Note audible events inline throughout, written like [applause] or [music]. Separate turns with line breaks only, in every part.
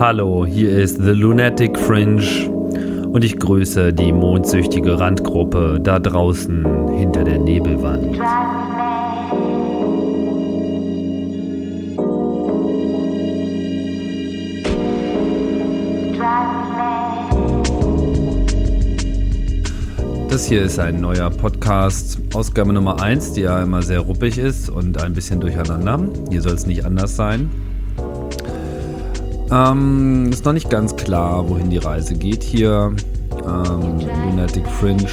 Hallo, hier ist The Lunatic Fringe und ich grüße die mondsüchtige Randgruppe da draußen hinter der Nebelwand. Das hier ist ein neuer Podcast, Ausgabe Nummer 1, die ja immer sehr ruppig ist und ein bisschen durcheinander. Hier soll es nicht anders sein. Ähm, ist noch nicht ganz klar, wohin die Reise geht hier. Ähm, Lunatic Fringe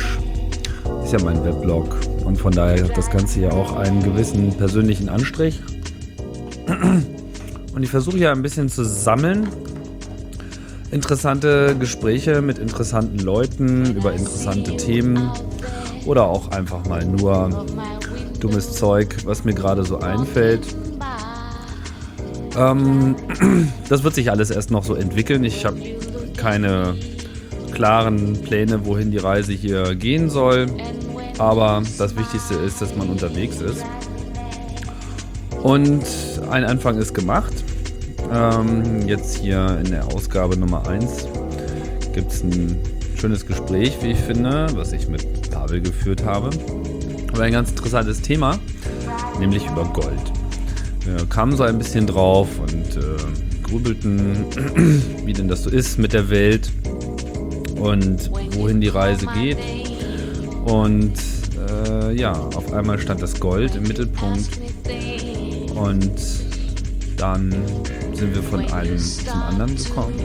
ist ja mein Weblog und von daher hat das Ganze ja auch einen gewissen persönlichen Anstrich. Und ich versuche ja ein bisschen zu sammeln. Interessante Gespräche mit interessanten Leuten über interessante Themen oder auch einfach mal nur dummes Zeug, was mir gerade so einfällt. Ähm, [clears throat] das wird sich alles erst noch so entwickeln. Ich habe keine klaren Pläne, wohin die Reise hier gehen soll. Aber das Wichtigste ist, dass man unterwegs ist. Und ein Anfang ist gemacht. Ähm, jetzt hier in der Ausgabe Nummer 1 gibt es ein schönes Gespräch, wie ich finde, was ich mit Pavel geführt habe. Aber ein ganz interessantes Thema, nämlich über Gold. Wir kamen so ein bisschen drauf und äh, grübelten, [clears throat] wie denn das so ist mit der Welt und wohin die Reise geht. Und äh, ja, auf einmal stand das Gold im Mittelpunkt und dann sind wir von einem zum anderen gekommen.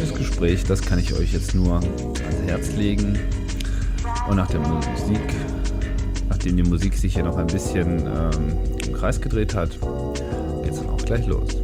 Das Gespräch, das kann ich euch jetzt nur ans Herz legen. Und nach der Musik, nachdem die Musik sich hier noch ein bisschen ähm, im Kreis gedreht hat, geht es dann auch gleich los.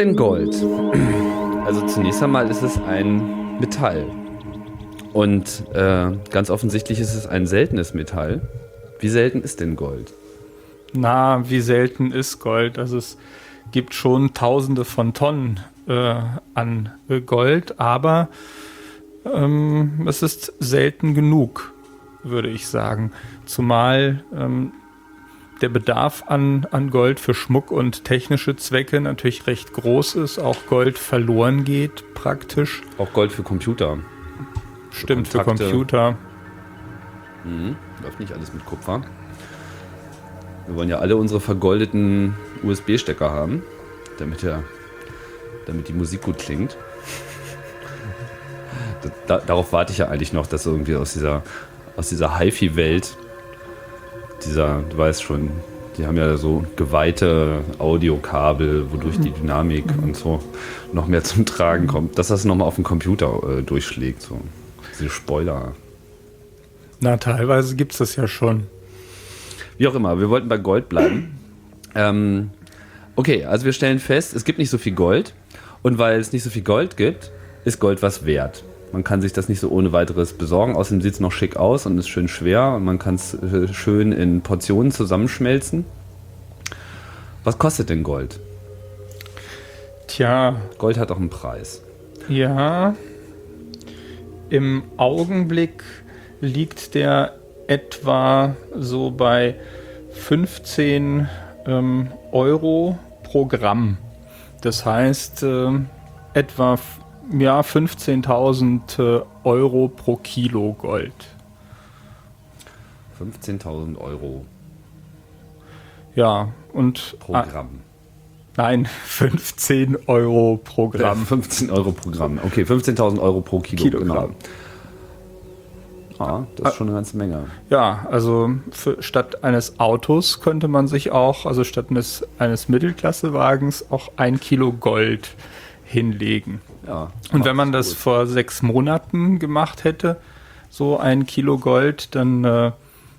Denn Gold? Also zunächst einmal ist es ein Metall. Und äh, ganz offensichtlich ist es ein seltenes Metall. Wie selten ist denn Gold?
Na, wie selten ist Gold? Also es gibt schon Tausende von Tonnen äh, an äh, Gold, aber ähm, es ist selten genug, würde ich sagen. Zumal ähm, der Bedarf an, an Gold für Schmuck und technische Zwecke natürlich recht groß ist, auch Gold verloren geht praktisch.
Auch Gold für Computer.
Stimmt, für, für Computer.
Mhm. Läuft nicht alles mit Kupfer. Wir wollen ja alle unsere vergoldeten USB-Stecker haben, damit, ja, damit die Musik gut klingt. Da, darauf warte ich ja eigentlich noch, dass irgendwie aus dieser, aus dieser HiFi-Welt dieser, du weißt schon, die haben ja so geweihte Audiokabel, wodurch die Dynamik mhm. und so noch mehr zum Tragen kommt, dass das nochmal auf dem Computer äh, durchschlägt. So. Diese Spoiler.
Na, teilweise gibt es das ja schon.
Wie auch immer, wir wollten bei Gold bleiben. ähm, okay, also wir stellen fest, es gibt nicht so viel Gold. Und weil es nicht so viel Gold gibt, ist Gold was wert. Man kann sich das nicht so ohne weiteres besorgen. Außerdem sieht es noch schick aus und ist schön schwer. Und man kann es äh, schön in Portionen zusammenschmelzen. Was kostet denn Gold?
Tja.
Gold hat auch einen Preis.
Ja. Im Augenblick liegt der etwa so bei 15 ähm, Euro pro Gramm. Das heißt, äh, etwa ja, 15.000 äh, Euro pro Kilo Gold.
15.000 Euro.
Ja, und.
Pro ah, Gramm.
Nein, [laughs] 15 Euro pro Gramm.
15 Euro pro Gramm. Okay, 15.000 Euro pro Kilo, Kilogramm. Genau. Ah, das ist schon eine ganze Menge.
Ja, also für, statt eines Autos könnte man sich auch, also statt eines, eines Mittelklassewagens, auch ein Kilo Gold hinlegen. Ja, und wenn man das gut. vor sechs Monaten gemacht hätte, so ein Kilo Gold, dann äh,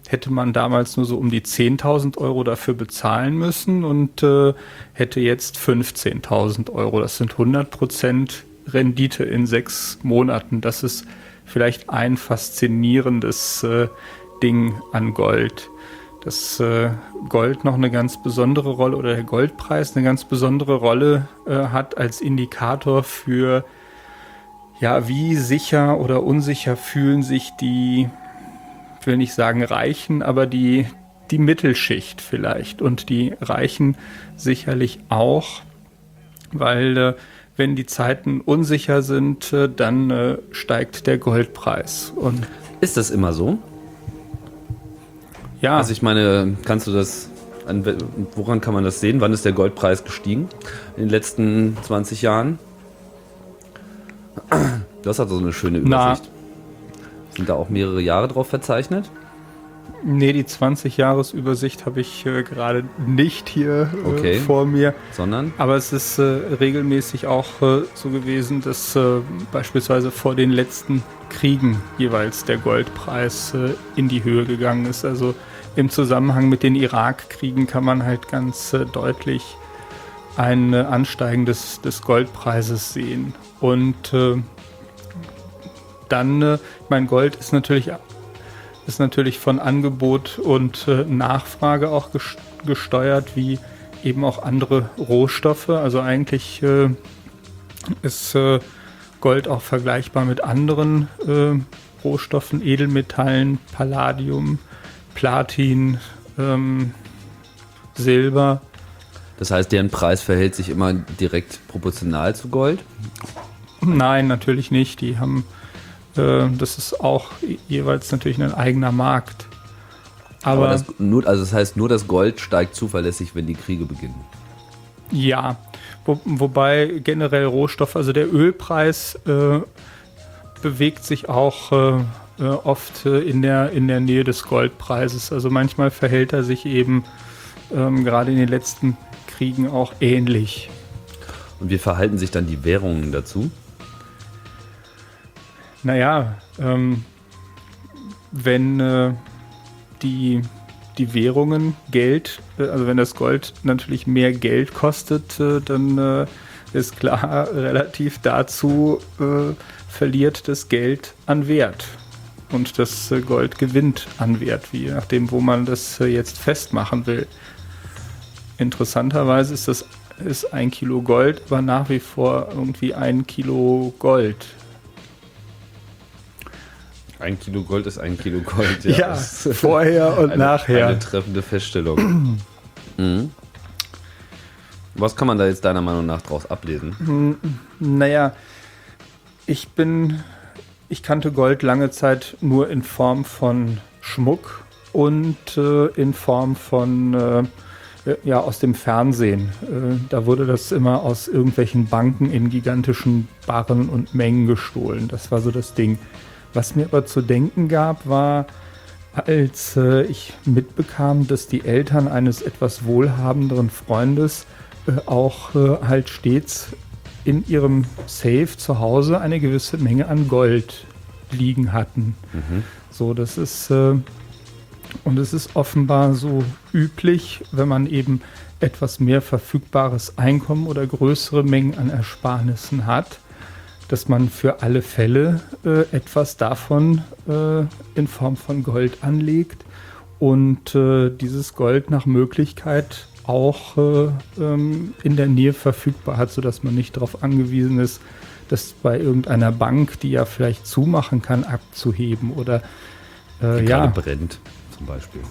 hätte man damals nur so um die 10.000 Euro dafür bezahlen müssen und äh, hätte jetzt 15.000 Euro. Das sind 100 Prozent Rendite in sechs Monaten. Das ist vielleicht ein faszinierendes äh, Ding an Gold. Dass äh, Gold noch eine ganz besondere Rolle oder der Goldpreis eine ganz besondere Rolle äh, hat als Indikator für ja, wie sicher oder unsicher fühlen sich die, ich will nicht sagen Reichen, aber die, die Mittelschicht vielleicht und die Reichen sicherlich auch, weil äh, wenn die Zeiten unsicher sind, dann steigt der Goldpreis. Und
Ist das immer so?
Ja,
Also ich meine, kannst du das, woran kann man das sehen? Wann ist der Goldpreis gestiegen in den letzten 20 Jahren? Das hat so eine schöne
Na.
Übersicht. Sind da auch mehrere Jahre drauf verzeichnet?
nee, die 20-Jahres-Übersicht habe ich äh, gerade nicht hier äh,
Okay.
vor mir.
Sondern?
Aber es ist äh, regelmäßig auch äh, so gewesen, dass äh, beispielsweise vor den letzten Kriegen jeweils der Goldpreis äh, in die Höhe gegangen ist. Also im Zusammenhang mit den Irakkriegen kann man halt ganz äh, deutlich ein äh, Ansteigen des, des Goldpreises sehen. Und äh, dann, ich meine, Gold ist natürlich, ist natürlich von Angebot und Nachfrage auch ges- gesteuert, wie eben auch andere Rohstoffe. Also eigentlich ist Gold auch vergleichbar mit anderen Rohstoffen, Edelmetallen, Palladium, Platin, ähm, Silber.
Das heißt, deren Preis verhält sich immer direkt proportional zu Gold?
Nein, natürlich nicht. Die haben, äh, das ist auch jeweils natürlich ein eigener Markt.
Aber,
Aber,
das, nur, also das heißt, nur das Gold steigt zuverlässig, wenn die Kriege beginnen.
ja, wo, wobei generell Rohstoffe, also der Ölpreis äh, bewegt sich auch äh, äh, oft äh, in, der, in der Nähe des Goldpreises. Also manchmal verhält er sich eben ähm, gerade in den letzten Kriegen auch ähnlich.
Und wie verhalten sich dann die Währungen dazu?
Naja, ähm, wenn äh, die, die Währungen Geld, äh, also wenn das Gold natürlich mehr Geld kostet, äh, dann äh, ist klar, [laughs] relativ dazu verliert das Geld an Wert. Und das äh, Gold gewinnt an Wert, je nachdem, wo man das äh, jetzt festmachen will. Interessanterweise ist das ist ein Kilo Gold, aber nach wie vor irgendwie ein Kilo Gold.
Ein Kilo Gold ist ein Kilo Gold.
Ja,
ist [laughs]
vorher und
eine,
nachher.
Eine treffende Feststellung. mhm. Was kann man da jetzt deiner Meinung nach draus ablesen?
Naja, ich bin, ich kannte Gold lange Zeit nur in Form von Schmuck und äh, in Form von, äh, ja, aus dem Fernsehen. Äh, da wurde das immer aus irgendwelchen Banken in gigantischen Barren und Mengen gestohlen. Das war so das Ding. Was mir aber zu denken gab, war, als äh, ich mitbekam, dass die Eltern eines etwas wohlhabenderen Freundes äh, auch äh, halt stets in ihrem Safe zu Hause eine gewisse Menge an Gold liegen hatten. So, das ist äh, und es ist offenbar so üblich, wenn man eben etwas mehr verfügbares Einkommen oder größere Mengen an Ersparnissen hat, dass man für alle Fälle äh, etwas davon äh, in Form von Gold anlegt und äh, dieses Gold nach Möglichkeit auch äh, ähm, in der Nähe verfügbar hat, sodass man nicht darauf angewiesen ist, das bei irgendeiner Bank, die ja vielleicht zumachen kann, abzuheben oder äh,
Die
ja,
brennt, zum Beispiel.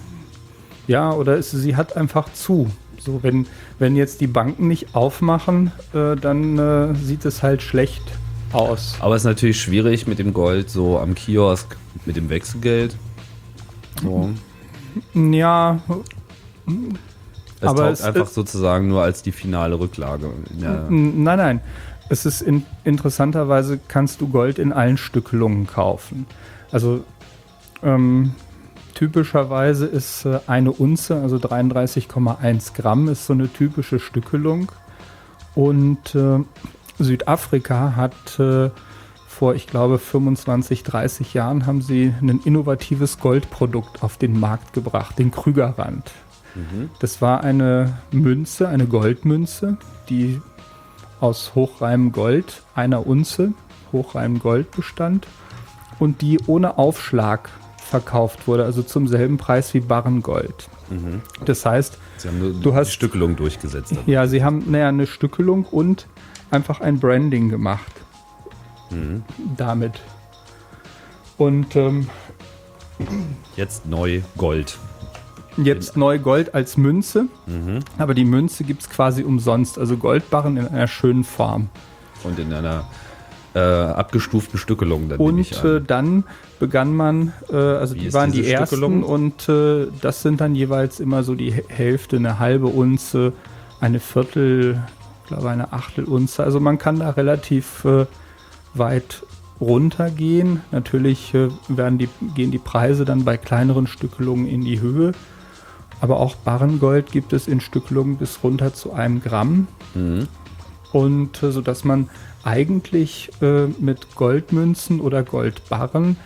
ja, oder es, sie hat einfach zu. So, wenn, wenn jetzt die Banken nicht aufmachen, äh, dann äh, sieht es halt schlecht aus.
Aber es ist natürlich schwierig mit dem Gold so am Kiosk, mit dem Wechselgeld. So.
Ja,
Es
Aber
taugt
es
einfach
ist-
sozusagen nur als die finale Rücklage.
nein, nein. Es ist in, interessanterweise kannst du Gold in allen Stückelungen kaufen. Also ähm, typischerweise ist äh, eine Unze, also 33,1 Gramm, ist so eine typische Stückelung. Und äh, Südafrika hat äh, vor, ich glaube, 25, 30 Jahren haben sie ein innovatives Goldprodukt auf den Markt gebracht, den Krügerrand. Mhm. Das war eine Münze, eine Goldmünze, die aus hochreinem Gold, einer Unze, hochreinem Gold bestand und die ohne Aufschlag verkauft wurde, also zum selben Preis wie Barrengold. Mhm. Das heißt,
sie haben eine du hast Stückelung durchgesetzt.
Ja, sie haben naja, eine Stückelung und einfach ein Branding gemacht. Mhm. Damit. Und ähm,
jetzt neu Gold.
Jetzt neu Gold als Münze, mhm. aber die Münze gibt es quasi umsonst. Also Goldbarren in einer schönen Form.
Und in einer äh, abgestuften Stückelung.
Dann und äh, dann begann man, äh, also Wie die waren die ersten und äh, das sind dann jeweils immer so die Hälfte, eine halbe Unze, eine Viertel, ich glaube eine Achtel Unze. Also man kann da relativ äh, weit runtergehen. Natürlich äh, werden die, gehen die Preise dann bei kleineren Stückelungen in die Höhe. Aber auch Barrengold gibt es in Stückelungen bis runter zu einem Gramm. Mhm. Und äh, so dass man eigentlich äh, mit Goldmünzen oder Goldbarren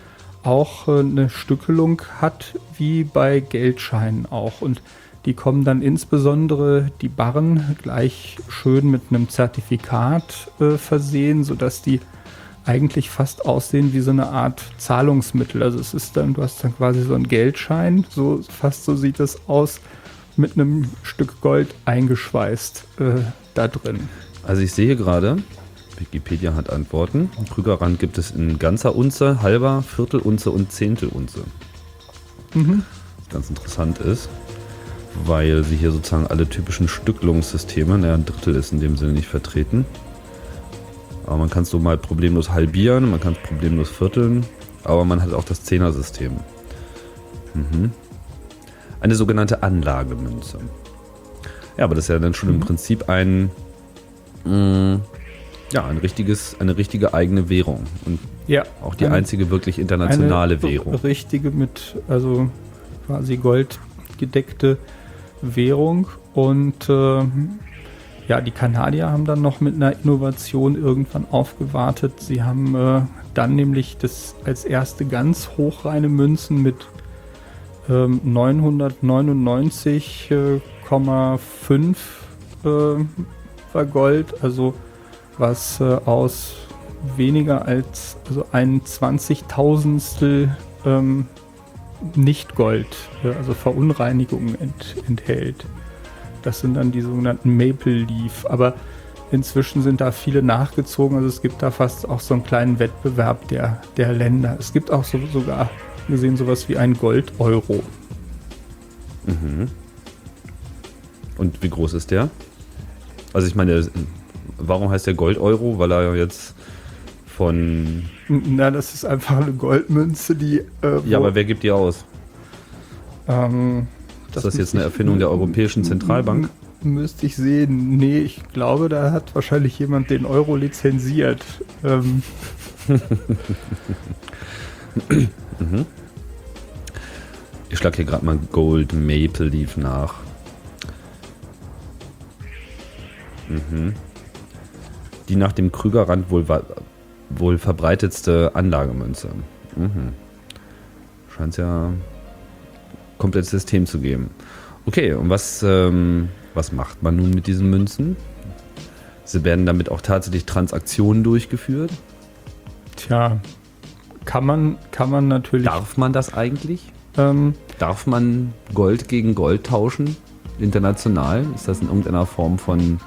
auch äh, eine Stückelung hat, wie bei Geldscheinen auch. Und die kommen dann insbesondere die Barren gleich schön mit einem Zertifikat äh, versehen, sodass die eigentlich fast aussehen wie so eine Art Zahlungsmittel. Also es ist dann, du hast dann quasi so einen Geldschein, so fast so sieht es aus, mit einem Stück Gold eingeschweißt äh, da drin.
Also ich sehe gerade, Wikipedia hat Antworten. Krügerrand gibt es in ganzer Unze, halber, Viertelunze und Zehntelunze. Mhm. Was ganz interessant ist, weil sie hier sozusagen alle typischen Stücklungssysteme, naja, ein Drittel ist in dem Sinne nicht vertreten. Aber man kann es so mal problemlos halbieren, man kann es problemlos vierteln, aber man hat auch das Zehner-System. Mhm. Eine sogenannte Anlagemünze. Ja, aber das ist ja dann schon mhm. im Prinzip ein mh, mm, ja, ein richtiges, eine richtige eigene Währung. Und ja, auch die einzige wirklich internationale eine Währung.
Richtige mit, also quasi goldgedeckte Währung. Und äh, ja, die Kanadier haben dann noch mit einer Innovation irgendwann aufgewartet. Sie haben äh, dann nämlich das als erste ganz hochreine Münzen mit ähm, 999,5 äh, war Gold, also was äh, aus weniger als also ein Zwanzigtausendstel ähm, Nicht-Gold, äh, also Verunreinigungen ent, enthält. Das sind dann die sogenannten Maple Leaf. Aber inzwischen sind da viele nachgezogen. Also es gibt da fast auch so einen kleinen Wettbewerb der, der Länder. Es gibt auch so, sogar gesehen sowas wie ein Gold-Euro.
Mhm. Und wie groß ist der? Also ich meine, warum heißt der Gold-Euro? Weil er jetzt von.
Na, das ist einfach eine Goldmünze, die.
Äh, ja, aber wer gibt die aus? Ähm, das ist das jetzt eine Erfindung der Europäischen Zentralbank?
Müsste ich sehen. Nee, ich glaube, da hat wahrscheinlich jemand den Euro lizenziert. Ähm. [laughs]
mhm. Ich schlage hier gerade mal Gold Maple Leaf nach. Mhm die nach dem Krügerrand wohl, wohl verbreitetste Anlagemünze. Mhm. Scheint es ja komplettes System zu geben. Okay, und was, ähm, was macht man nun mit diesen Münzen? Sie werden damit auch tatsächlich Transaktionen durchgeführt?
Tja, kann man, kann man natürlich.
Darf man das eigentlich? Ähm, Darf man Gold gegen Gold tauschen? International? Ist das in irgendeiner Form von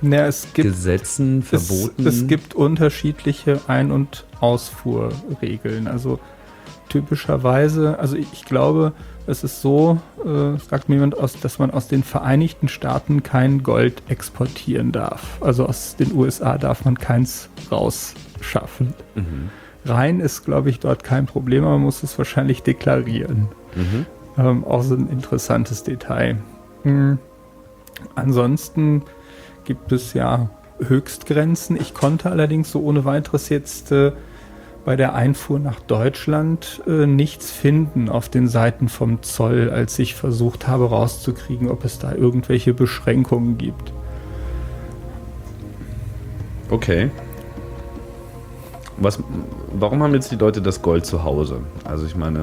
na, gibt,
Gesetzen verboten?
Es, es gibt unterschiedliche Ein- und Ausfuhrregeln. Also typischerweise, also ich glaube, es ist so, äh, sagt mir jemand, aus, dass man aus den Vereinigten Staaten kein Gold exportieren darf. Also aus den USA darf man keins rausschaffen. Mhm. Rein ist, glaube ich, dort kein Problem, aber man muss es wahrscheinlich deklarieren. Mhm. Ähm, auch so ein interessantes Detail. Mhm. Ansonsten gibt es ja Höchstgrenzen. Ich konnte allerdings so ohne weiteres jetzt äh, bei der Einfuhr nach Deutschland äh, nichts finden auf den Seiten vom Zoll, als ich versucht habe rauszukriegen, ob es da irgendwelche Beschränkungen gibt.
Okay. Was, warum haben jetzt die Leute das Gold zu Hause? Also ich meine,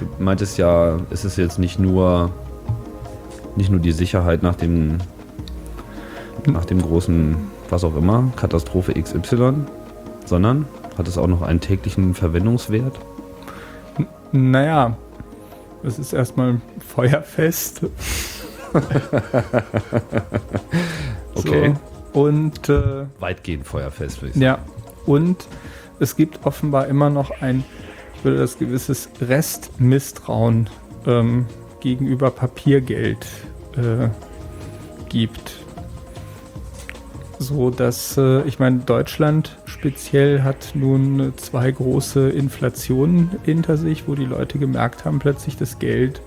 du meintest ja, es ist jetzt nicht nur nicht nur die Sicherheit nach dem nach dem großen, was auch immer, Katastrophe XY, sondern hat es auch noch einen täglichen Verwendungswert?
N naja, es ist erstmal feuerfest. [laughs]
okay.
So, und äh,
weitgehend feuerfest,
würde ich sagen. Ja, und es gibt offenbar immer noch ein, ich würde das gewisses Restmisstrauen ähm, gegenüber Papiergeld äh, gibt. So dass, äh, ich meine, Deutschland speziell hat nun zwei große Inflationen hinter sich, wo die Leute gemerkt haben, plötzlich das Geld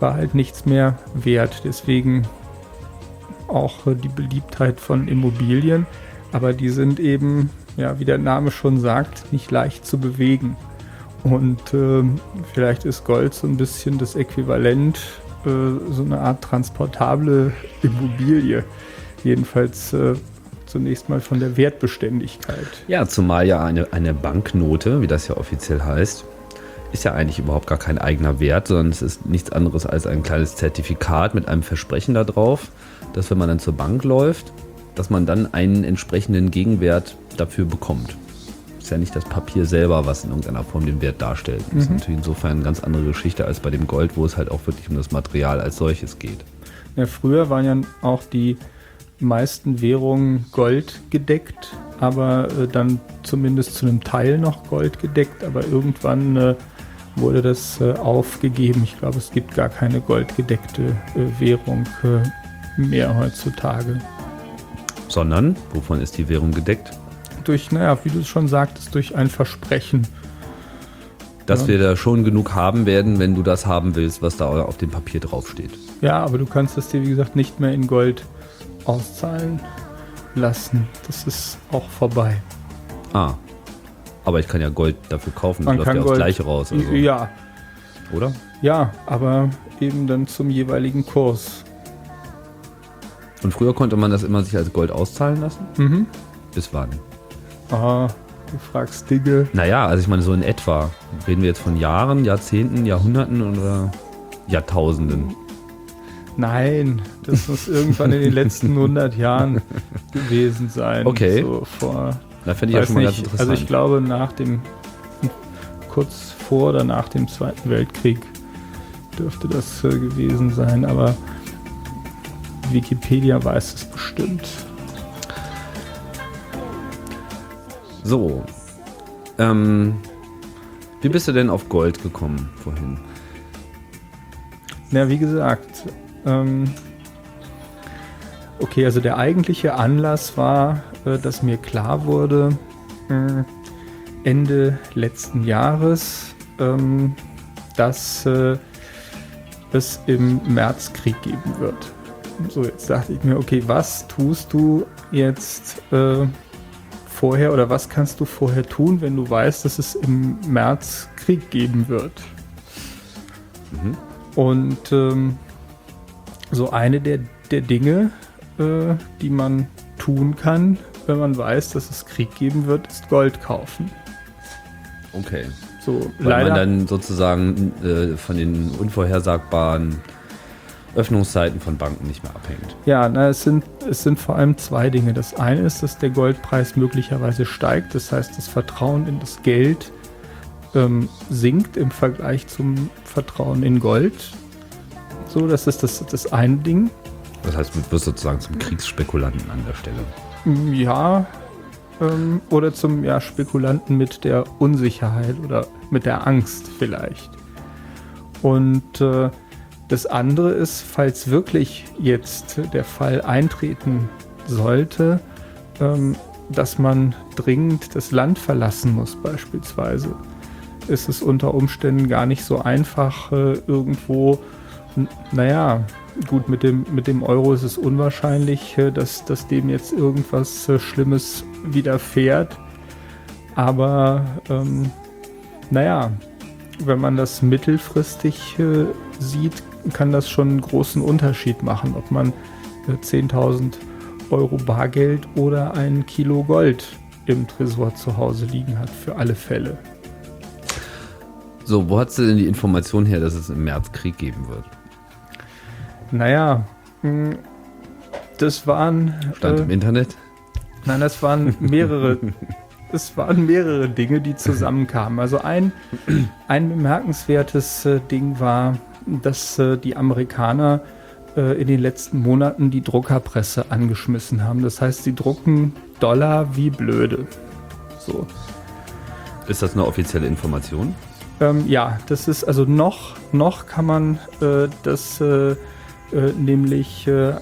war halt nichts mehr wert. Deswegen auch äh, die Beliebtheit von Immobilien. Aber die sind eben ja, wie der Name schon sagt, nicht leicht zu bewegen. Und äh, vielleicht ist Gold so ein bisschen das Äquivalent, äh, so eine Art transportable Immobilie. Jedenfalls äh, zunächst mal von der Wertbeständigkeit.
Ja, zumal ja eine, eine Banknote, wie das ja offiziell heißt, ist ja eigentlich überhaupt gar kein eigener Wert, sondern es ist nichts anderes als ein kleines Zertifikat mit einem Versprechen darauf, dass wenn man dann zur Bank läuft, dass man dann einen entsprechenden Gegenwert dafür bekommt. Ist ja nicht das Papier selber, was in irgendeiner Form den Wert darstellt. Das mhm. ist natürlich insofern eine ganz andere Geschichte als bei dem Gold, wo es halt auch wirklich um das Material als solches geht.
Ja, früher waren ja auch die meisten Währungen Gold gedeckt, aber äh, dann zumindest zu einem Teil noch Gold gedeckt, aber irgendwann äh, wurde das äh, aufgegeben. Ich glaube, es gibt gar keine goldgedeckte äh, Währung äh, mehr heutzutage.
Sondern, wovon ist die Währung gedeckt?
durch, naja, wie du es schon sagtest, durch ein Versprechen.
Dass ja. wir da schon genug haben werden, wenn du das haben willst, was da auf dem Papier draufsteht.
Ja, aber du kannst es dir, wie gesagt, nicht mehr in Gold auszahlen lassen. Das ist auch vorbei.
Ah. Aber ich kann ja Gold dafür kaufen,
Man
läuft
kann
ja
Gold,
aufs Gleiche raus.
Also. Ja.
Oder?
Ja, aber eben dann zum jeweiligen Kurs.
Und früher konnte man das immer sich als Gold auszahlen lassen?
Mhm.
Bis wann?
Aha, du fragst Dinge.
Naja, also ich meine so in etwa. Reden wir jetzt von Jahren, Jahrzehnten, Jahrhunderten oder Jahrtausenden?
Nein, das muss irgendwann in den letzten 100 Jahren gewesen sein.
Okay.
So vor,
da finde ich ja schon mal ganz interessant.
Also ich glaube nach dem, kurz vor oder nach dem Zweiten Weltkrieg dürfte das äh, gewesen sein, aber Wikipedia weiß es bestimmt.
So. Ähm, wie bist du denn auf Gold gekommen vorhin?
Na, wie gesagt, ähm, okay, also der eigentliche Anlass war, äh, dass mir klar wurde, äh, Ende letzten Jahres, ähm, dass äh, es im März Krieg geben wird. So, jetzt dachte ich mir, okay, was tust du jetzt äh, vorher oder was kannst du vorher tun, wenn du weißt, dass es im März Krieg geben wird? Mhm. Und ähm, so eine der, der Dinge, äh, die man tun kann, wenn man weiß, dass es Krieg geben wird, ist Gold kaufen.
Okay.
So,
Weil leider, man dann sozusagen äh, von den unvorhersagbaren Öffnungszeiten von Banken nicht mehr abhängt.
Ja, na, es, sind, es sind vor allem zwei Dinge. Das eine ist, dass der Goldpreis möglicherweise steigt. Das heißt, das Vertrauen in das Geld ähm, sinkt im Vergleich zum Vertrauen in Gold. So, das ist das, das eine Ding.
Das heißt, du wirst sozusagen zum Kriegsspekulanten an der Stelle.
Ja, ähm, oder zum ja, Spekulanten mit der Unsicherheit oder mit der Angst vielleicht. Und äh, das andere ist, falls wirklich jetzt der Fall eintreten sollte, ähm, dass man dringend das Land verlassen muss beispielsweise, ist es unter Umständen gar nicht so einfach äh, irgendwo, naja, gut, mit dem, mit dem Euro ist es unwahrscheinlich, äh, dass, dass dem jetzt irgendwas äh, Schlimmes widerfährt. Aber ähm, naja, wenn man das mittelfristig äh, sieht, kann das schon einen großen Unterschied machen, ob man 10.000 äh, Euro Bargeld oder ein Kilo Gold im Tresor zu Hause liegen hat, für alle Fälle.
So, wo hast du denn die Information her, dass es im März Krieg geben wird?
Naja, hm, das waren.
Stand äh, im Internet?
Nein, das waren mehrere. [laughs] es waren mehrere Dinge, die zusammenkamen. Also ein, ein bemerkenswertes äh, Ding war, dass äh, die Amerikaner äh, in den letzten Monaten die Druckerpresse angeschmissen haben. Das heißt, sie drucken Dollar wie blöde. So.
Ist das eine offizielle Information?
Ähm, ja, das ist also noch, noch kann man äh, das äh, äh, nämlich äh,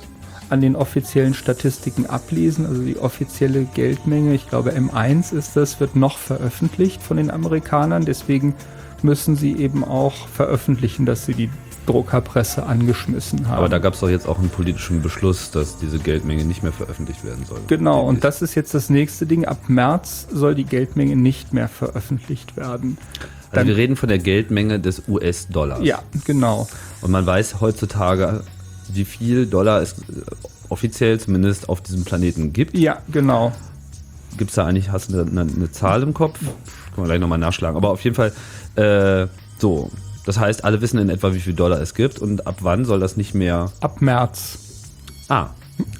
an den offiziellen Statistiken ablesen. Also die offizielle Geldmenge, ich glaube M1 ist das, wird noch veröffentlicht von den Amerikanern. Deswegen müssen sie eben auch veröffentlichen, dass sie die Druckerpresse angeschmissen haben.
Aber da gab es doch jetzt auch einen politischen Beschluss, dass diese Geldmenge nicht mehr veröffentlicht werden soll.
Genau, und das ist jetzt das nächste Ding. Ab März soll die Geldmenge nicht mehr veröffentlicht werden.
Also Dann, wir reden von der Geldmenge des US-Dollars.
Ja, genau.
Und man weiß heutzutage, wie viel Dollar es äh, offiziell zumindest auf diesem Planeten gibt.
Ja, genau.
Gibt es da eigentlich, hast du eine, eine, Zahl im Kopf? Können wir gleich nochmal nachschlagen. Aber auf jeden Fall, äh, so, das heißt, alle wissen in etwa, wie viel Dollar es gibt und ab wann soll das nicht mehr.
Ab März.
Ah,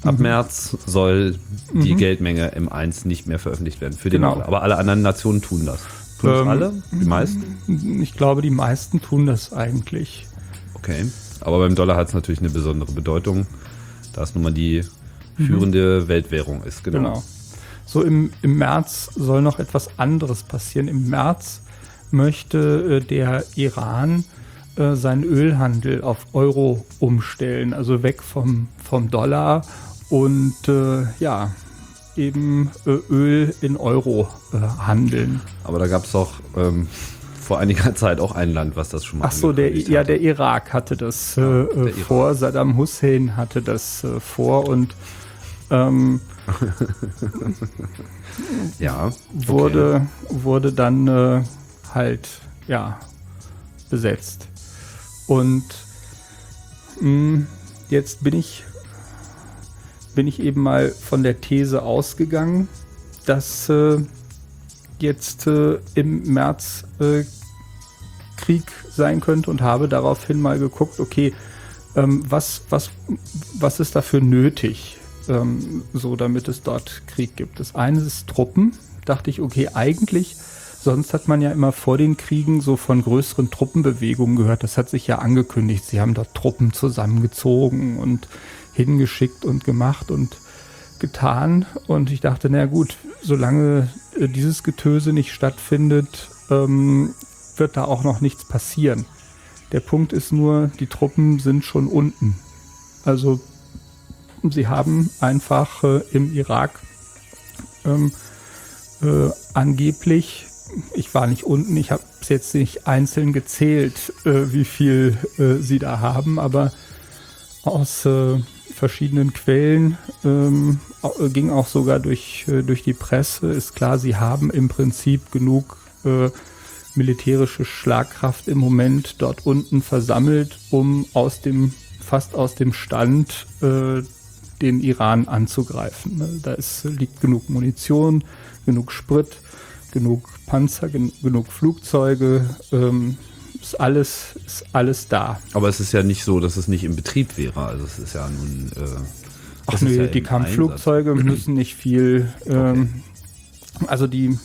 ab mhm. März soll die mhm. Geldmenge M1 nicht mehr veröffentlicht werden für den genau. Dollar. Aber alle anderen Nationen tun das. Tun ähm, das alle? Die meisten?
Ich glaube, die meisten tun das eigentlich.
Okay. Aber beim Dollar hat es natürlich eine besondere Bedeutung, da es nun mal die führende mhm. Weltwährung ist.
Genau. genau. So im, im März soll noch etwas anderes passieren. Im März möchte äh, der Iran äh, seinen Ölhandel auf Euro umstellen, also weg vom, vom Dollar und äh, ja, eben äh, Öl in Euro äh, handeln.
Aber da gab es doch ähm, vor einiger Zeit auch ein Land, was das schon mal
Ach so, der, ja, der Irak hatte das ja, äh, vor, Irak. Saddam Hussein hatte das vor und ähm, [laughs]
ja,
okay. wurde, wurde dann halt, ja, besetzt. Und mh, hm, jetzt bin ich, bin ich eben mal von der These ausgegangen, dass äh, jetzt äh, im März äh, Krieg sein könnte und habe daraufhin mal geguckt, okay, ähm, was, was, was ist dafür nötig, ähm, so damit es dort Krieg gibt. Das eine ist Truppen. Dachte ich, okay, eigentlich Sonst hat man ja immer vor den Kriegen so von größeren Truppenbewegungen gehört. Das hat sich ja angekündigt. Sie haben dort Truppen zusammengezogen und hingeschickt und gemacht und getan. Und ich dachte, na gut, solange äh, dieses Getöse nicht stattfindet, ähm, wird da auch noch nichts passieren. Der Punkt ist nur, die Truppen sind schon unten. Also sie haben einfach äh, im Irak ähm, äh, angeblich ich war nicht unten, ich habe es jetzt nicht einzeln gezählt, äh, wie viel äh, sie da haben, aber aus äh, verschiedenen Quellen ähm, ging auch sogar durch, äh, durch die Presse, ist klar, sie haben im Prinzip genug äh, militärische Schlagkraft im Moment dort unten versammelt, um aus dem fast aus dem Stand äh, den Iran anzugreifen. Ne? Da ist, liegt genug Munition, genug Sprit genug Panzer, gen genug Flugzeuge, ähm, ist alles, ist alles da.
Aber es ist ja nicht so, dass es nicht in Betrieb wäre. Also es ist ja nun. Äh,
Ach nö, ja die Kampfflugzeuge Einsatz. müssen nicht viel. Ähm, okay. Also die,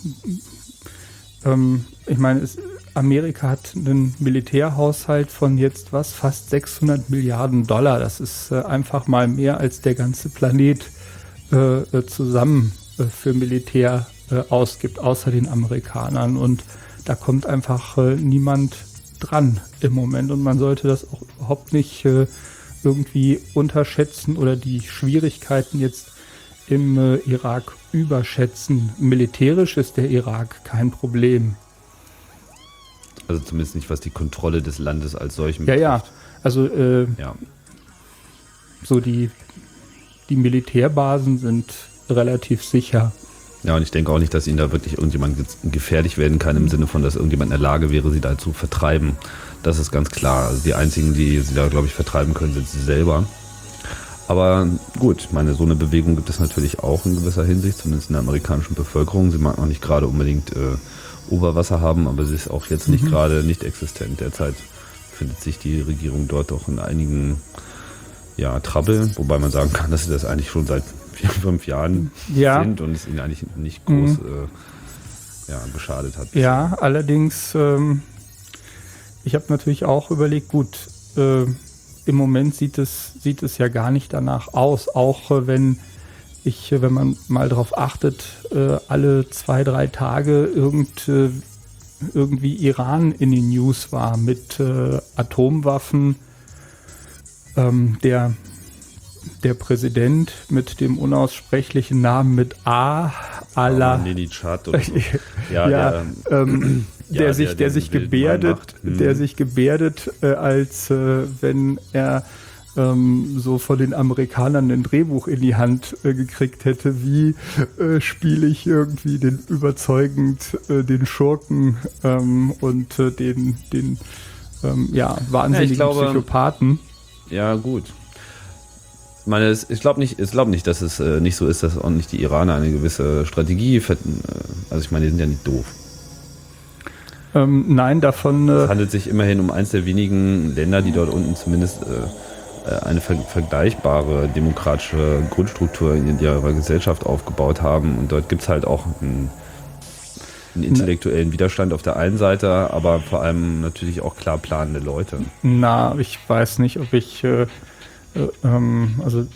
ähm, ich meine, es, Amerika hat einen Militärhaushalt von jetzt was, fast 600 Milliarden Dollar. Das ist äh, einfach mal mehr als der ganze Planet äh, äh zusammen äh, für Militär äh, ausgibt, außer den Amerikanern. Und da kommt einfach äh, niemand dran im Moment. Und man sollte das auch überhaupt nicht äh, irgendwie unterschätzen oder die Schwierigkeiten jetzt im äh, Irak überschätzen. Militärisch ist der Irak kein Problem.
Also zumindest nicht, was die Kontrolle des Landes als solchem
betrifft. Ja, ja. Also äh, ja. so die, die Militärbasen sind relativ sicher.
Ja, und ich denke auch nicht, dass ihnen da wirklich irgendjemand gefährlich werden kann, im Sinne von, dass irgendjemand in der Lage wäre, sie da zu vertreiben. Das ist ganz klar. Also die einzigen, die sie da, glaube ich, vertreiben können, sind sie selber. Aber gut, meine, so eine Bewegung gibt es natürlich auch in gewisser Hinsicht, zumindest in der amerikanischen Bevölkerung. Sie mag noch nicht gerade unbedingt äh, Oberwasser haben, aber sie ist auch jetzt nicht mhm. gerade nicht existent. Derzeit findet sich die Regierung dort auch in einigen ja, Trouble, wobei man sagen kann, dass sie das eigentlich schon seit vier, fünf Jahren ja. sind und es ihnen eigentlich nicht groß mhm. äh, ja, geschadet hat.
Ja, allerdings, ähm, ich habe natürlich auch überlegt, gut, äh, im Moment sieht es, sieht es ja gar nicht danach aus, auch äh, wenn ich, äh, wenn man mal darauf achtet, äh, alle zwei, drei Tage irgend, äh, irgendwie Iran in den News war mit Atomwaffen. Ähm, der, der Präsident mit dem unaussprechlichen Namen mit A, Allah.
Oh, [laughs]
ja, ja der, ähm, [clears throat] der ja, sich, der, der sich gebärdet, hm. der sich gebärdet, äh, als äh, wenn er ähm, so von den Amerikanern ein Drehbuch in die Hand äh, gekriegt hätte, wie äh, spiele ich irgendwie den überzeugend äh, den Schurken ähm, und äh, den, den ähm, ja, wahnsinnigen ja, glaube, Psychopathen.
Ja, gut. Ich meine, ich glaube nicht, ich glaube nicht, dass es äh, nicht so ist, dass auch nicht die Iraner eine gewisse Strategie, äh, also ich meine, die sind ja nicht doof.
Ähm, nein, davon.
es handelt sich immerhin um eins der wenigen Länder, die dort unten zumindest äh, eine ver vergleichbare demokratische Grundstruktur in ihrer Gesellschaft aufgebaut haben. Und dort gibt es halt auch einen, einen intellektuellen Widerstand auf der einen Seite, aber vor allem natürlich auch klar planende Leute.
Na, ich weiß nicht, ob ich, äh, äh, ähm, also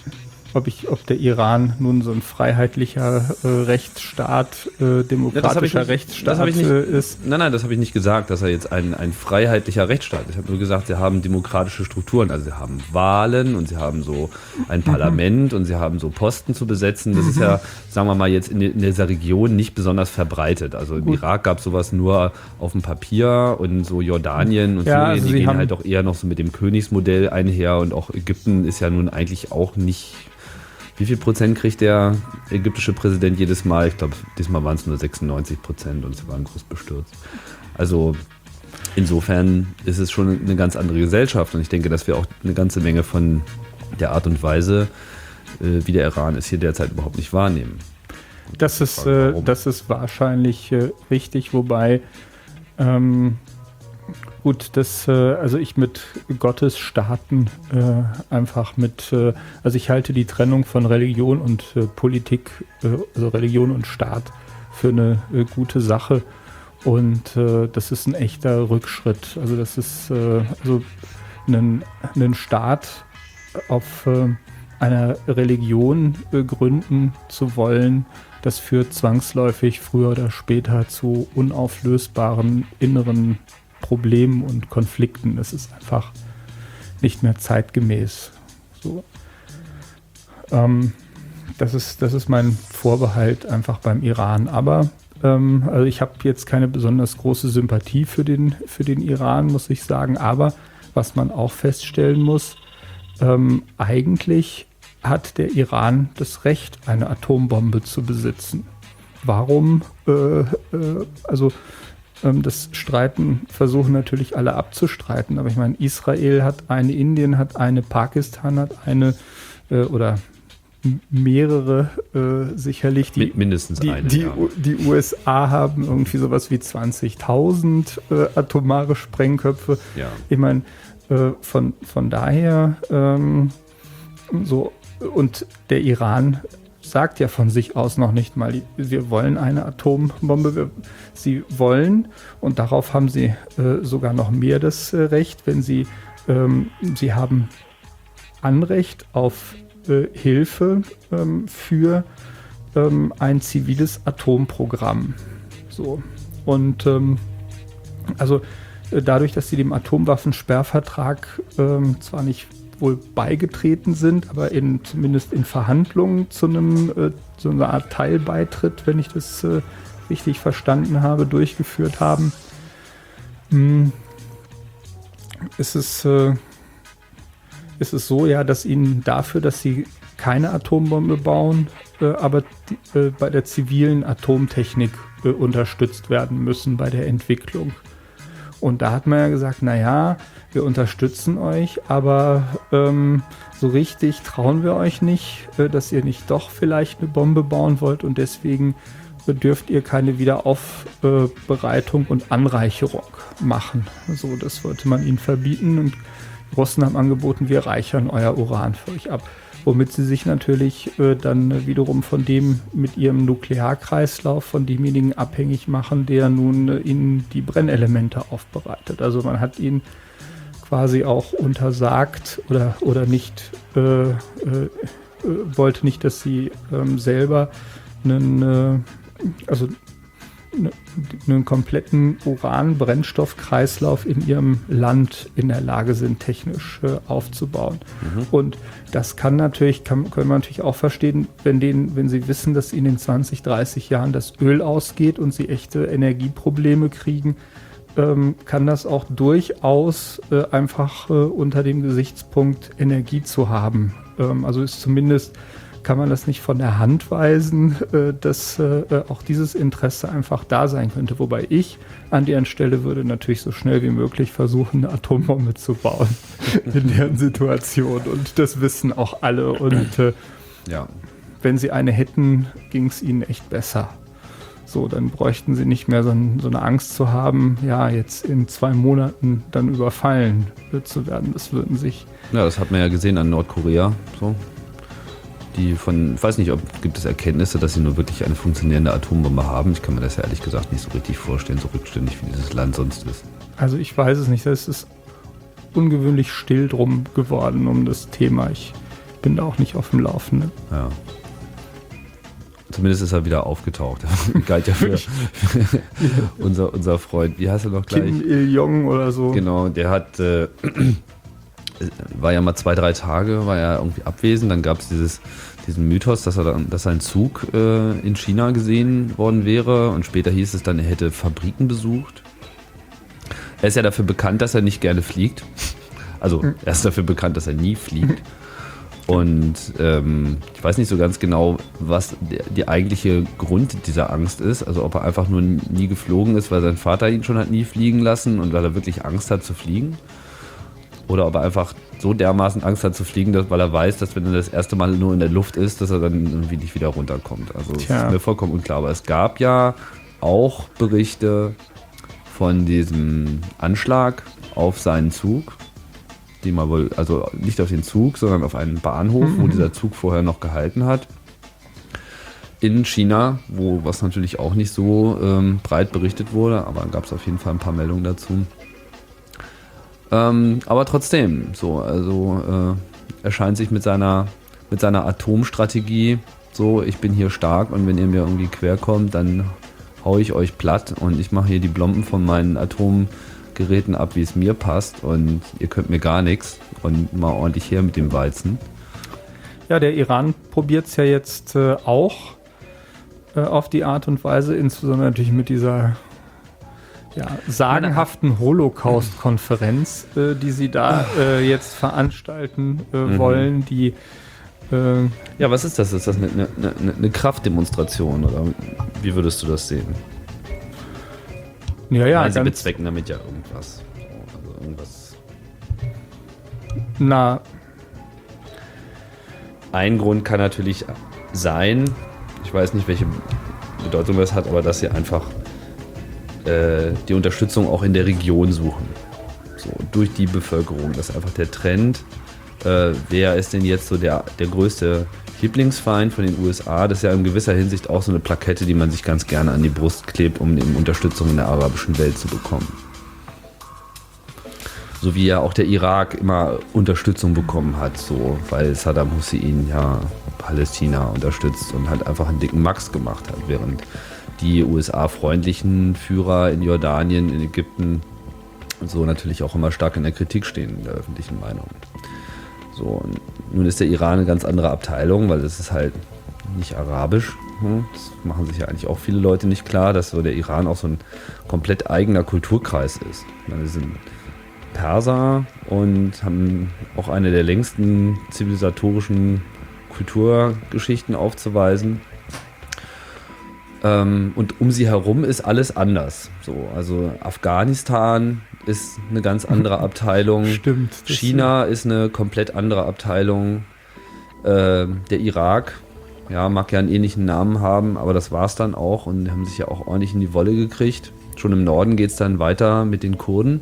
ob, ich, ob der Iran nun so ein freiheitlicher äh, Rechtsstaat, äh, demokratischer ja, Rechtsstaat
nicht,
äh, ist.
Nein, nein, das habe ich nicht gesagt, dass er jetzt ein, ein freiheitlicher Rechtsstaat ist. Ich habe nur gesagt, sie haben demokratische Strukturen. Also sie haben Wahlen und sie haben so ein Parlament mhm. und sie haben so Posten zu besetzen. Das ist ja, sagen wir mal, jetzt in, in dieser Region nicht besonders verbreitet. Also im Gut. Irak gab es sowas nur auf dem Papier und so Jordanien und ja, Syrien, also die gehen halt auch eher noch so mit dem Königsmodell einher und auch Ägypten ist ja nun eigentlich auch nicht wie viel Prozent kriegt der ägyptische Präsident jedes Mal? Ich glaube, diesmal waren es nur 96 Prozent und sie waren groß bestürzt. Also insofern ist es schon eine ganz andere Gesellschaft und ich denke, dass wir auch eine ganze Menge von der Art und Weise, äh, wie der Iran ist, hier derzeit überhaupt nicht wahrnehmen.
Das ist, äh, das ist wahrscheinlich äh, richtig, wobei ähm, Gut, das, äh, also ich mit Gottes Staaten äh, einfach mit, äh, also ich halte die Trennung von Religion und äh, Politik, äh, also Religion und Staat für eine äh, gute Sache. Und das ist ein echter Rückschritt. Also das ist also einen, einen Staat auf einer Religion gründen zu wollen, das führt zwangsläufig früher oder später zu unauflösbaren inneren Problemen und Konflikten. Es ist einfach nicht mehr zeitgemäß. So. Ähm, das, ist, das ist mein Vorbehalt einfach beim Iran. Aber ähm, also ich habe jetzt keine besonders große Sympathie für den, für den Iran, muss ich sagen. Aber was man auch feststellen muss, ähm, eigentlich hat der Iran das Recht, eine Atombombe zu besitzen. Warum? Äh, äh, also das Streiten versuchen natürlich alle abzustreiten. Aber ich meine, Israel hat eine, Indien hat eine, Pakistan hat eine äh, oder mehrere äh, sicherlich.
Die, mindestens
die,
eine.
Die, ja. die USA haben irgendwie sowas wie 20.000 äh, atomare Sprengköpfe.
Ja.
Ich meine, äh, von, von daher ähm, so und der Iran sagt ja von sich aus noch nicht mal, wir wollen eine Atombombe. Sie wollen, und darauf haben sie äh, sogar noch mehr das äh, Recht, wenn sie, ähm, sie haben Anrecht auf äh, Hilfe ähm, für ähm, ein ziviles Atomprogramm. So. Und ähm, also äh, dadurch, dass sie dem Atomwaffensperrvertrag ähm, zwar nicht wohl beigetreten sind, aber in, zumindest in Verhandlungen zu einem äh, so einer Art Teilbeitritt, wenn ich das äh, richtig verstanden habe, durchgeführt haben. Hm. Ist es, äh, ist es so, ja, dass ihnen dafür, dass sie keine Atombombe bauen, äh, aber die, äh, bei der zivilen Atomtechnik äh, unterstützt werden müssen bei der Entwicklung. Und da hat man ja gesagt, naja, wir unterstützen euch, aber ähm, so richtig trauen wir euch nicht, äh, dass ihr nicht doch vielleicht eine Bombe bauen wollt und deswegen dürft ihr keine Wiederaufbereitung und Anreicherung machen. So, das wollte man ihnen verbieten und die Russen haben angeboten, wir reichern euer Uran für euch ab. Womit sie sich natürlich äh, dann wiederum von dem mit ihrem Nuklearkreislauf, von demjenigen abhängig machen, der nun äh, ihnen die Brennelemente aufbereitet. Also man hat ihnen quasi auch untersagt oder, oder nicht, äh, äh, äh wollte nicht, dass sie ähm, selber einen, äh, also einen kompletten Uran-Brennstoffkreislauf in ihrem Land in der Lage sind, technisch äh, aufzubauen. Mhm. Und das kann natürlich, kann, können wir natürlich auch verstehen, wenn, denen, wenn sie wissen, dass ihnen in 20, 30 Jahren das Öl ausgeht und sie echte Energieprobleme kriegen, ähm, kann das auch durchaus äh, einfach äh, unter dem Gesichtspunkt Energie zu haben. Ähm, also ist zumindest kann man das nicht von der Hand weisen, äh, dass äh, auch dieses Interesse einfach da sein könnte. Wobei ich an deren Stelle würde natürlich so schnell wie möglich versuchen, eine Atombombe zu bauen [laughs] in deren Situation. Und das wissen auch alle. Und äh, ja. wenn sie eine hätten, ging es ihnen echt besser. So, dann bräuchten sie nicht mehr so, ein, so, eine Angst zu haben, ja, jetzt in zwei Monaten dann überfallen zu werden. Das würden sich.
Ja, das hat man ja gesehen an Nordkorea. So die von, ich weiß nicht, ob gibt es Erkenntnisse, dass sie nur wirklich eine funktionierende Atombombe haben. Ich kann mir das ja ehrlich gesagt nicht so richtig vorstellen, so rückständig wie dieses Land sonst ist.
Also ich weiß es nicht. Es ist ungewöhnlich still drum geworden um das Thema. Ich bin da auch nicht auf dem Laufenden.
Ja. Zumindest ist er wieder aufgetaucht. [laughs] Galt ja für [laughs] unser, unser Freund. Wie heißt er noch gleich?
Kim Il-jong oder so.
Genau, der hat äh, war ja mal zwei, drei Tage, war er irgendwie abwesend. Dann gab es diesen Mythos, dass, er dann, dass sein Zug äh, in China gesehen worden wäre. Und später hieß es dann, er hätte Fabriken besucht. Er ist ja dafür bekannt, dass er nicht gerne fliegt. Also er ist dafür bekannt, dass er nie fliegt. Und ähm, ich weiß nicht so ganz genau, was der, die eigentliche Grund dieser Angst ist. Also ob er einfach nur nie geflogen ist, weil sein Vater ihn schon hat nie fliegen lassen und weil er wirklich Angst hat zu fliegen oder ob er einfach so dermaßen Angst hat zu fliegen, dass, weil er weiß, dass wenn er das erste Mal nur in der Luft ist, dass er dann irgendwie nicht wieder runterkommt. Also das ist mir vollkommen unklar. Aber es gab ja auch Berichte von diesem Anschlag auf seinen Zug, die man wohl, also nicht auf den Zug, sondern auf einen Bahnhof, mhm. wo dieser Zug vorher noch gehalten hat. In China, wo was natürlich auch nicht so ähm, breit berichtet wurde, aber gab es auf jeden Fall ein paar Meldungen dazu. Ähm, aber trotzdem, so, also äh, er sich mit seiner, mit seiner Atomstrategie so, ich bin hier stark und wenn ihr mir irgendwie quer kommt, dann hau ich euch platt und ich mache hier die Blomben von meinen Atomgeräten ab, wie es mir passt und ihr könnt mir gar nichts und mal ordentlich her mit dem Weizen.
Ja, der Iran probiert es ja jetzt äh, auch äh, auf die Art und Weise, insbesondere natürlich mit dieser ja, sagenhaften Holocaust-Konferenz, äh, die sie da äh, jetzt veranstalten äh, mhm. wollen, die
äh, ja, was ist das? Ist das eine, eine, eine, Kraftdemonstration oder wie würdest du das sehen?
Ja, ja.
Nein, sie bezwecken damit ja irgendwas. Also irgendwas.
Na.
Ein Grund kann natürlich sein, ich weiß nicht, welche Bedeutung das hat, aber dass sie einfach äh, die Unterstützung auch in der Region suchen. So, durch die Bevölkerung. Das ist einfach der Trend. Äh, wer ist denn jetzt so der, der größte Lieblingsfeind von den USA? Das ist ja in gewisser Hinsicht auch so eine Plakette, die man sich ganz gerne an die Brust klebt, um eben Unterstützung in der arabischen Welt zu bekommen. So wie ja auch der Irak immer Unterstützung bekommen hat, so weil Saddam Hussein ja Palästina unterstützt und halt einfach einen dicken Max gemacht hat, während die USA-freundlichen Führer in Jordanien, in Ägypten so natürlich auch immer stark in der Kritik stehen in der öffentlichen Meinung. So, nun ist der Iran eine ganz andere Abteilung, weil es ist halt nicht arabisch. Hm, das machen sich ja eigentlich auch viele Leute nicht klar, dass so der Iran auch so ein komplett eigener Kulturkreis ist. Wir sind Perser und haben auch eine der längsten zivilisatorischen Kulturgeschichten aufzuweisen. Ähm, und um sie herum ist alles anders. So, also Afghanistan ist eine ganz andere [laughs] Abteilung.
Stimmt.
China ist eine komplett andere Abteilung. Äh, der Irak, ja, mag ja einen ähnlichen Namen haben, aber das war es dann auch und haben sich ja auch ordentlich in die Wolle gekriegt. Schon im Norden geht es dann weiter mit den Kurden,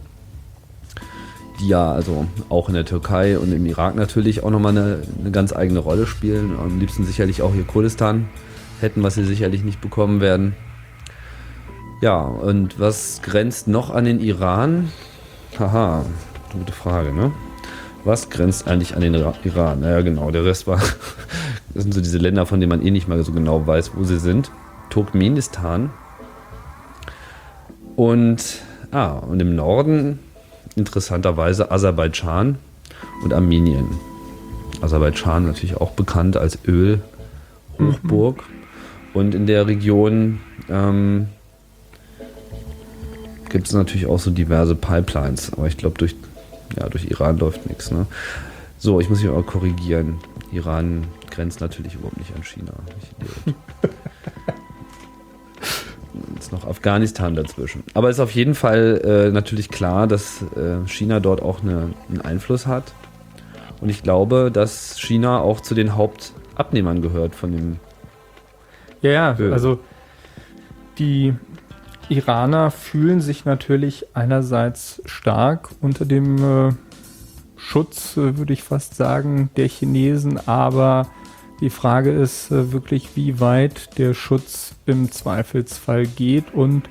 die ja also auch in der Türkei und im Irak natürlich auch nochmal eine, eine ganz eigene Rolle spielen. Am liebsten sicherlich auch hier Kurdistan hätten, was sie sicherlich nicht bekommen werden. Ja, und was grenzt noch an den Iran? Haha, gute Frage, ne? Was grenzt eigentlich an den Iran? Naja, genau, der Rest war. [laughs] Das sind so diese Länder, von denen man eh nicht mal so genau weiß, wo sie sind. Turkmenistan. Und, ah, und im Norden interessanterweise Aserbaidschan und Armenien. Aserbaidschan natürlich auch bekannt als Ölhochburg. Mhm. Und in der Region ähm, gibt es natürlich auch so diverse Pipelines. Aber ich glaube, durch, ja, durch Iran läuft nichts. Ne? So, ich muss mich mal korrigieren. Iran grenzt natürlich überhaupt nicht an China. [laughs] ist noch Afghanistan dazwischen. Aber es ist auf jeden Fall äh, natürlich klar, dass äh, China dort auch eine, einen Einfluss hat. Und ich glaube, dass China auch zu den Hauptabnehmern gehört von dem.
Ja, ja, Öl. also die Iraner fühlen sich natürlich einerseits stark unter dem äh, Schutz, äh, würde ich fast sagen, der Chinesen, aber die Frage ist äh, wirklich, wie weit der Schutz im Zweifelsfall geht und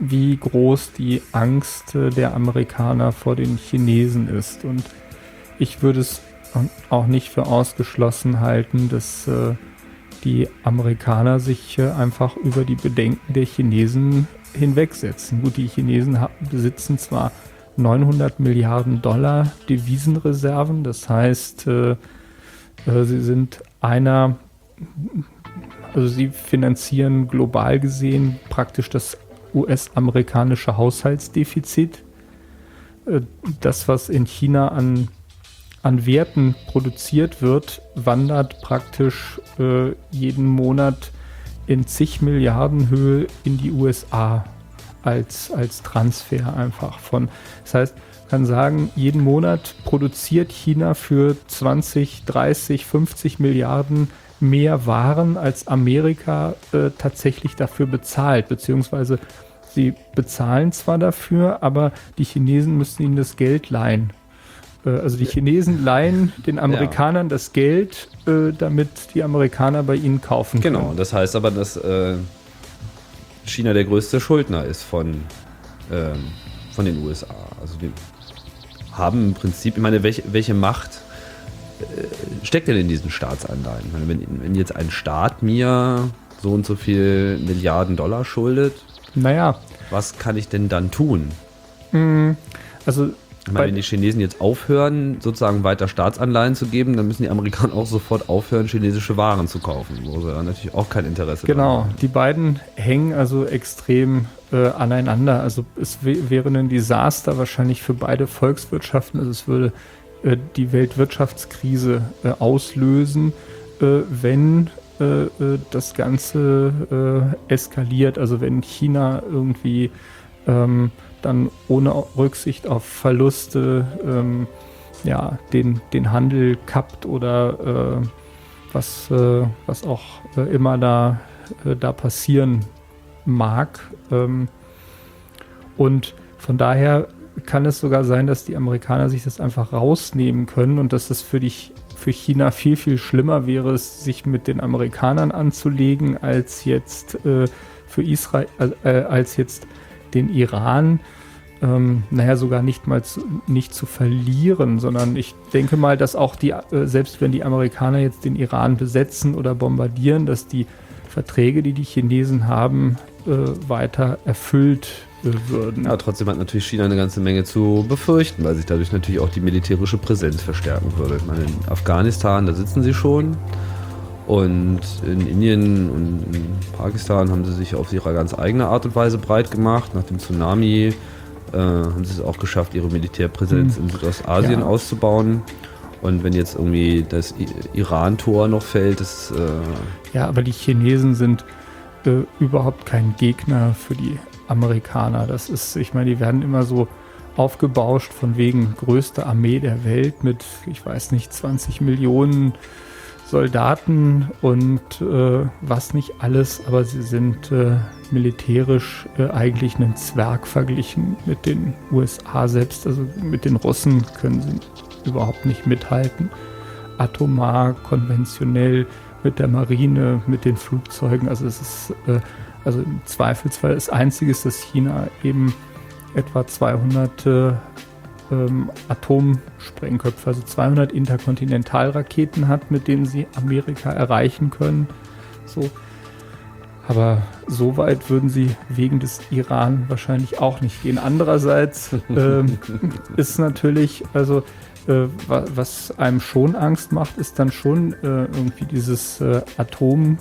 wie groß die Angst äh, der Amerikaner vor den Chinesen ist. Und ich würde es auch nicht für ausgeschlossen halten, dass äh, die Amerikaner sich äh, einfach über die Bedenken der Chinesen hinwegsetzen. Gut, die Chinesen besitzen zwar 900 Milliarden Dollar Devisenreserven, das heißt, äh, äh, sie sind einer, also sie finanzieren global gesehen praktisch das US-amerikanische Haushaltsdefizit. Das, was in China an an Werten produziert wird, wandert praktisch äh, jeden Monat in zig Milliarden Höhe in die USA als, als Transfer einfach von. Das heißt, kann sagen, jeden Monat produziert China für 20, 30, 50 Milliarden mehr Waren, als Amerika äh, tatsächlich dafür bezahlt, beziehungsweise sie bezahlen zwar dafür, aber die Chinesen müssen ihnen das Geld leihen. Äh, also die Chinesen leihen den Amerikanern ja. das Geld, äh, damit die Amerikaner bei ihnen kaufen
genau, können. Genau, das heißt aber, dass äh, China der größte Schuldner ist von, ähm, von den USA. Also die haben im Prinzip, ich meine, welche, welche Macht steckt denn in diesen Staatsanleihen? Meine, wenn, wenn jetzt ein Staat mir so und so viel Milliarden Dollar schuldet,
naja.
was kann ich denn dann tun?
Hm, also
ich meine, wenn die Chinesen jetzt aufhören, sozusagen weiter Staatsanleihen zu geben, dann müssen die Amerikaner auch sofort aufhören, chinesische Waren zu kaufen, wo sie dann natürlich auch kein Interesse
genau, haben. Genau, die beiden hängen also extrem äh, aneinander. Also es wäre ein Desaster wahrscheinlich für beide Volkswirtschaften. Also es würde äh, die Weltwirtschaftskrise äh, auslösen, äh, wenn äh, äh, das Ganze eskaliert. Also wenn China irgendwie ähm, dann ohne Rücksicht auf Verluste ähm, ja, den, den Handel kappt oder äh, was, äh, was auch äh, immer da, äh, da passieren mag. Ähm, und von daher kann es sogar sein, dass die Amerikaner sich das einfach rausnehmen können und dass das für dich für China viel, viel schlimmer wäre, sich mit den Amerikanern anzulegen, als jetzt äh, für Israel, äh, als jetzt den Iran, ähm, naja, sogar nicht mal zu, nicht zu verlieren, sondern ich denke mal, dass auch die, äh, selbst wenn die Amerikaner jetzt den Iran besetzen oder bombardieren, dass die Verträge, die die Chinesen haben, äh, weiter erfüllt äh, würden.
Ja, trotzdem hat natürlich China eine ganze Menge zu befürchten, weil sich dadurch natürlich auch die militärische Präsenz verstärken würde. Ich meine, in Afghanistan, da sitzen sie schon. Und in Indien und in Pakistan haben sie sich auf ihre ganz eigene Art und Weise breit gemacht. Nach dem Tsunami äh, haben sie es auch geschafft, ihre Militärpräsenz hm. in Südostasien ja. auszubauen. Und wenn jetzt irgendwie das Iran-Tor noch fällt, das. Äh
ja, aber die Chinesen sind äh, überhaupt kein Gegner für die Amerikaner. Das ist, ich meine, die werden immer so aufgebauscht von wegen größte Armee der Welt mit, ich weiß nicht, 20 Millionen Soldaten und äh, was nicht alles, aber sie sind äh, militärisch äh, eigentlich ein Zwerg verglichen mit den USA selbst. Also mit den Russen können sie überhaupt nicht mithalten. Atomar, konventionell, mit der Marine, mit den Flugzeugen. Also es ist äh, also im Zweifelsfall das Einzige ist, dass China eben etwa 200 äh, ähm, Atomsprengköpfe, also 200 Interkontinentalraketen hat, mit denen sie Amerika erreichen können. So. Aber so weit würden sie wegen des Iran wahrscheinlich auch nicht gehen. Andererseits [laughs] äh, ist natürlich, also äh, was einem schon Angst macht, ist dann schon äh, irgendwie dieses äh, Atomgedrohe,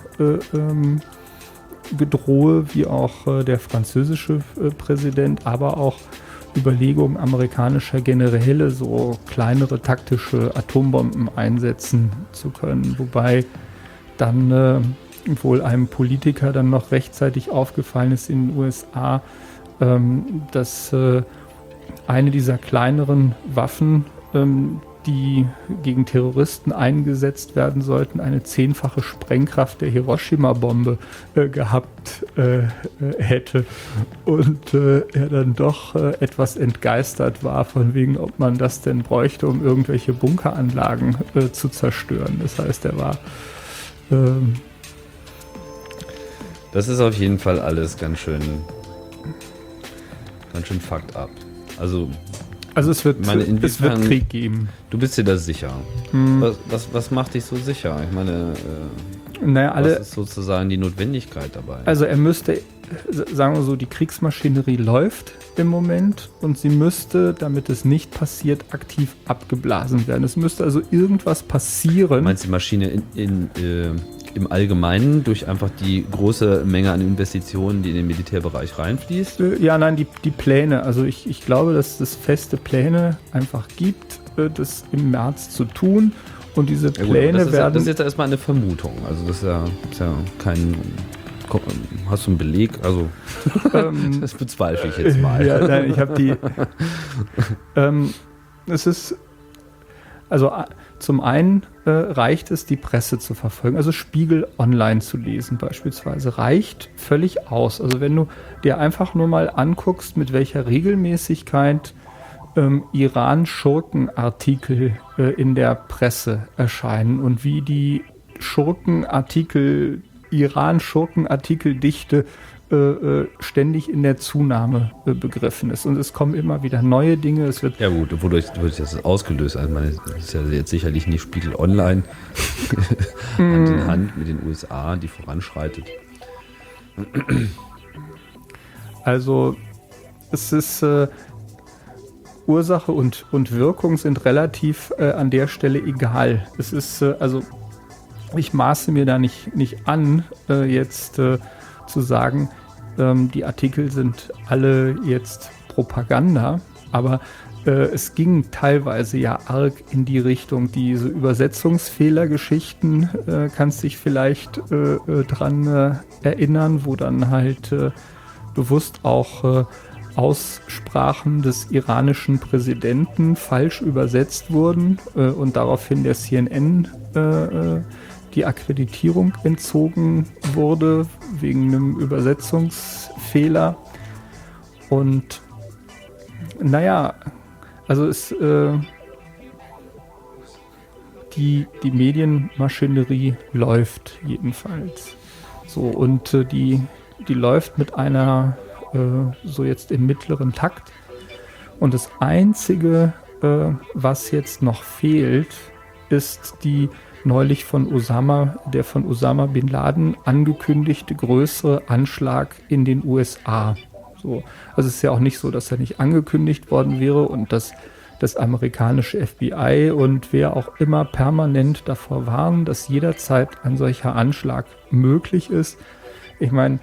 ähm, wie auch äh, der französische äh, Präsident, aber auch Überlegungen amerikanischer Generäle, so kleinere taktische Atombomben einsetzen zu können. Wobei dann äh, wohl einem Politiker dann noch rechtzeitig aufgefallen ist in den USA, ähm, dass äh, eine dieser kleineren Waffen, ähm, die gegen Terroristen eingesetzt werden sollten, eine zehnfache Sprengkraft der Hiroshima-Bombe äh, gehabt äh, äh, hätte. Und äh, er dann doch äh, etwas entgeistert war, von wegen, ob man das denn bräuchte, um irgendwelche Bunkeranlagen äh, zu zerstören. Das heißt, er war. Ähm,
das ist auf jeden Fall alles ganz schön. ganz schön fucked up. Also
also es wird, meine, es wird Krieg geben.
Du bist dir da sicher. Hm. Was, was, was, macht dich so sicher? Ich meine,
äh, naja, alle,
was ist sozusagen die Notwendigkeit dabei?
Also er müsste, sagen wir so, die Kriegsmaschinerie läuft im Moment und sie müsste, damit es nicht passiert, aktiv abgeblasen werden. Es müsste also irgendwas passieren.
Meinst du die Maschine in, in äh, im Allgemeinen durch einfach die große Menge an Investitionen, die in den Militärbereich reinfließt?
Äh, ja, nein, die, die Pläne. Also ich, ich glaube, dass es feste Pläne einfach gibt, äh, das im März zu tun. Und diese Pläne ja,
das
werden.
das ist jetzt erstmal eine Vermutung. Also das ist ja, ist ja kein. Hast du einen Beleg? Also, [laughs] [laughs] das bezweifle ich jetzt mal.
Ja, nein, ich habe die. [laughs] ähm, es ist. Also zum einen äh, reicht es, die Presse zu verfolgen, also Spiegel online zu lesen beispielsweise, reicht völlig aus. Also wenn du dir einfach nur mal anguckst, mit welcher Regelmäßigkeit ähm, Iran-Schurkenartikel äh, in der Presse erscheinen und wie die Schurkenartikel, Iran-Schurkenartikeldichte äh, äh, ständig in der Zunahme äh, begriffen ist. Und es kommen immer wieder neue Dinge. Es wird
ja gut, wodurch wird das ausgelöst? Also meine, das ist ja jetzt sicherlich nicht Spiegel Online [laughs] Hand in Hand mit den USA, die voranschreitet.
Also es ist äh, Ursache und, und Wirkung sind relativ äh, an der Stelle egal. Es ist äh, also ich maße mir da nicht, nicht an, jetzt zu sagen, ähm, die Artikel sind alle jetzt Propaganda, aber äh, es ging teilweise ja arg in die Richtung, diese Übersetzungsfehlergeschichten, äh, kannst dich vielleicht äh, äh dran äh, erinnern, wo dann halt äh, bewusst auch Aussprachen des iranischen Präsidenten falsch übersetzt wurden und daraufhin der CNN die Akkreditierung entzogen wurde wegen einem Übersetzungsfehler. Und naja, also es, äh, die, die Medienmaschinerie läuft jedenfalls. So, und äh, die, die läuft mit einer, äh, so jetzt im mittleren Takt. Und das Einzige, äh, was jetzt noch fehlt, ist die neulich von Osama, der von Osama bin Laden angekündigte größere Anschlag in den USA. So. Also es ist ja auch nicht so, dass er nicht angekündigt worden wäre und dass das amerikanische FBI und wer auch immer permanent davor warnen, dass jederzeit ein solcher Anschlag möglich ist. Ich meine,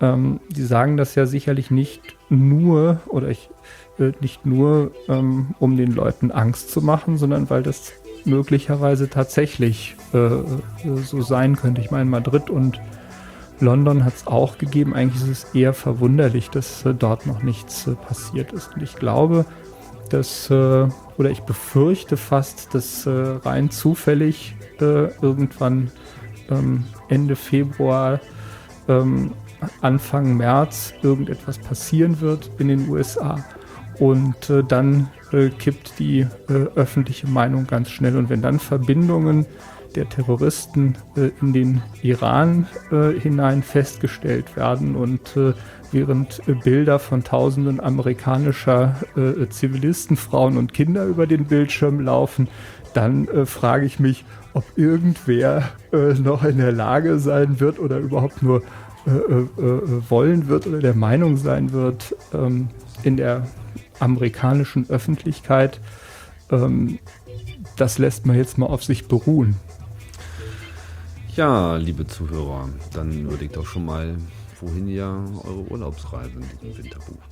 ähm, die sagen das ja sicherlich nicht nur oder ich, äh, nicht nur, ähm, um den Leuten Angst zu machen, sondern weil das möglicherweise tatsächlich äh, so sein könnte. Ich meine, Madrid und London hat es auch gegeben. Eigentlich ist es eher verwunderlich, dass äh, dort noch nichts äh, passiert ist. Und ich glaube, dass, äh, oder ich befürchte fast, dass äh, rein zufällig äh, irgendwann ähm, Ende Februar, ähm, Anfang März irgendetwas passieren wird in den USA. Und äh, dann kippt die öffentliche Meinung ganz schnell. Und wenn dann Verbindungen der Terroristen äh, in den Iran äh, hinein festgestellt werden und äh, während äh, Bilder von tausenden amerikanischer äh, Zivilisten, Frauen und Kinder über den Bildschirm laufen, dann äh, frage ich mich, ob irgendwer noch in der Lage sein wird oder überhaupt nur wollen wird oder der Meinung sein wird, ähm, in der amerikanischen Öffentlichkeit, ähm, das lässt man jetzt mal auf sich beruhen.
Ja, liebe Zuhörer, dann würde ich doch schon mal, wohin ihr eure Urlaubsreise in diesem Winter bucht.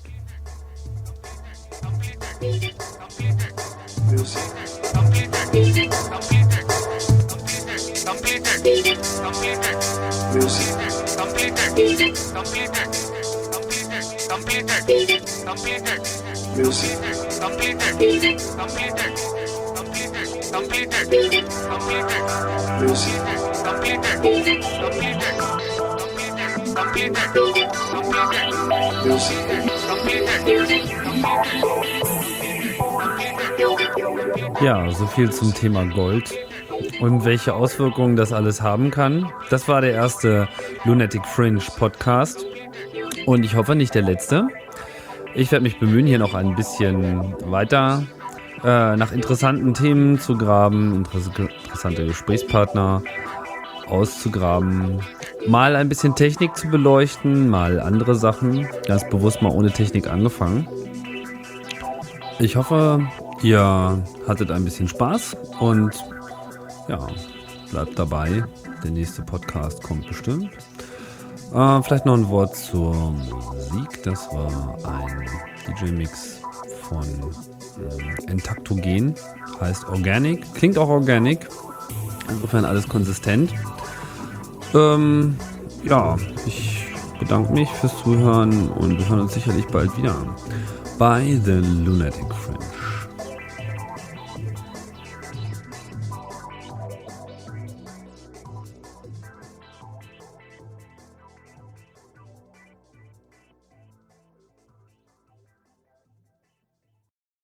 Music.
Ja, so viel zum Thema Gold und welche Auswirkungen das alles haben kann. Das war der erste Lunatic Fringe Podcast und ich hoffe nicht der letzte. Ich werde mich bemühen, hier noch ein bisschen weiter äh, nach interessanten Themen zu graben, interessante Gesprächspartner auszugraben, mal ein bisschen Technik zu beleuchten, mal andere Sachen, ganz bewusst mal ohne Technik angefangen. Ich hoffe, ihr hattet ein bisschen Spaß und ja, bleibt dabei. Der nächste Podcast kommt bestimmt. Äh, vielleicht noch ein Wort zur Musik. Das war ein DJ-Mix von äh, Entaktogen, heißt Organic. Klingt auch Organic. Insofern alles konsistent. Ähm, ja, ich bedanke mich fürs Zuhören und wir hören uns sicherlich bald wieder bei The Lunatic Friend.